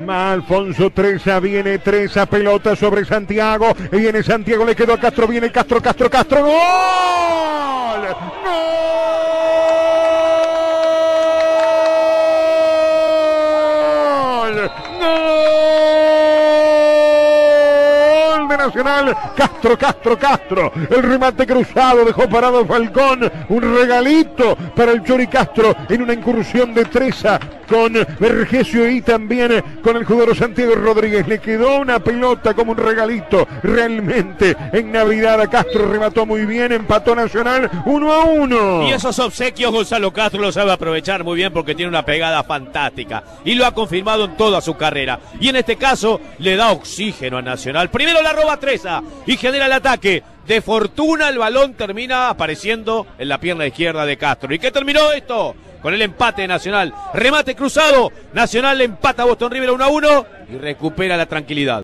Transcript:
Alfonso Treza viene Treza, pelota sobre Santiago. Viene Santiago, le quedó a Castro, viene Castro, Castro, Castro. ¡Gol! ¡Gol! ¡Gol! de Nacional. Castro, Castro, Castro. El remate cruzado dejó parado Falcón. Un regalito para el Chori Castro en una incursión de Treza con Vergesio y también con el jugador Santiago Rodríguez. Le quedó una pelota como un regalito. Realmente en Navidad Castro remató muy bien, empató Nacional 1 a 1. Y esos obsequios Gonzalo Castro lo sabe aprovechar muy bien porque tiene una pegada fantástica y lo ha confirmado en toda su carrera. Y en este caso le da oxígeno a Nacional. Primero la roba Treza y genera el ataque. De fortuna el balón termina apareciendo en la pierna izquierda de Castro. ¿Y qué terminó esto? Con el empate de Nacional. Remate cruzado. Nacional empata a Boston River 1 a 1 y recupera la tranquilidad.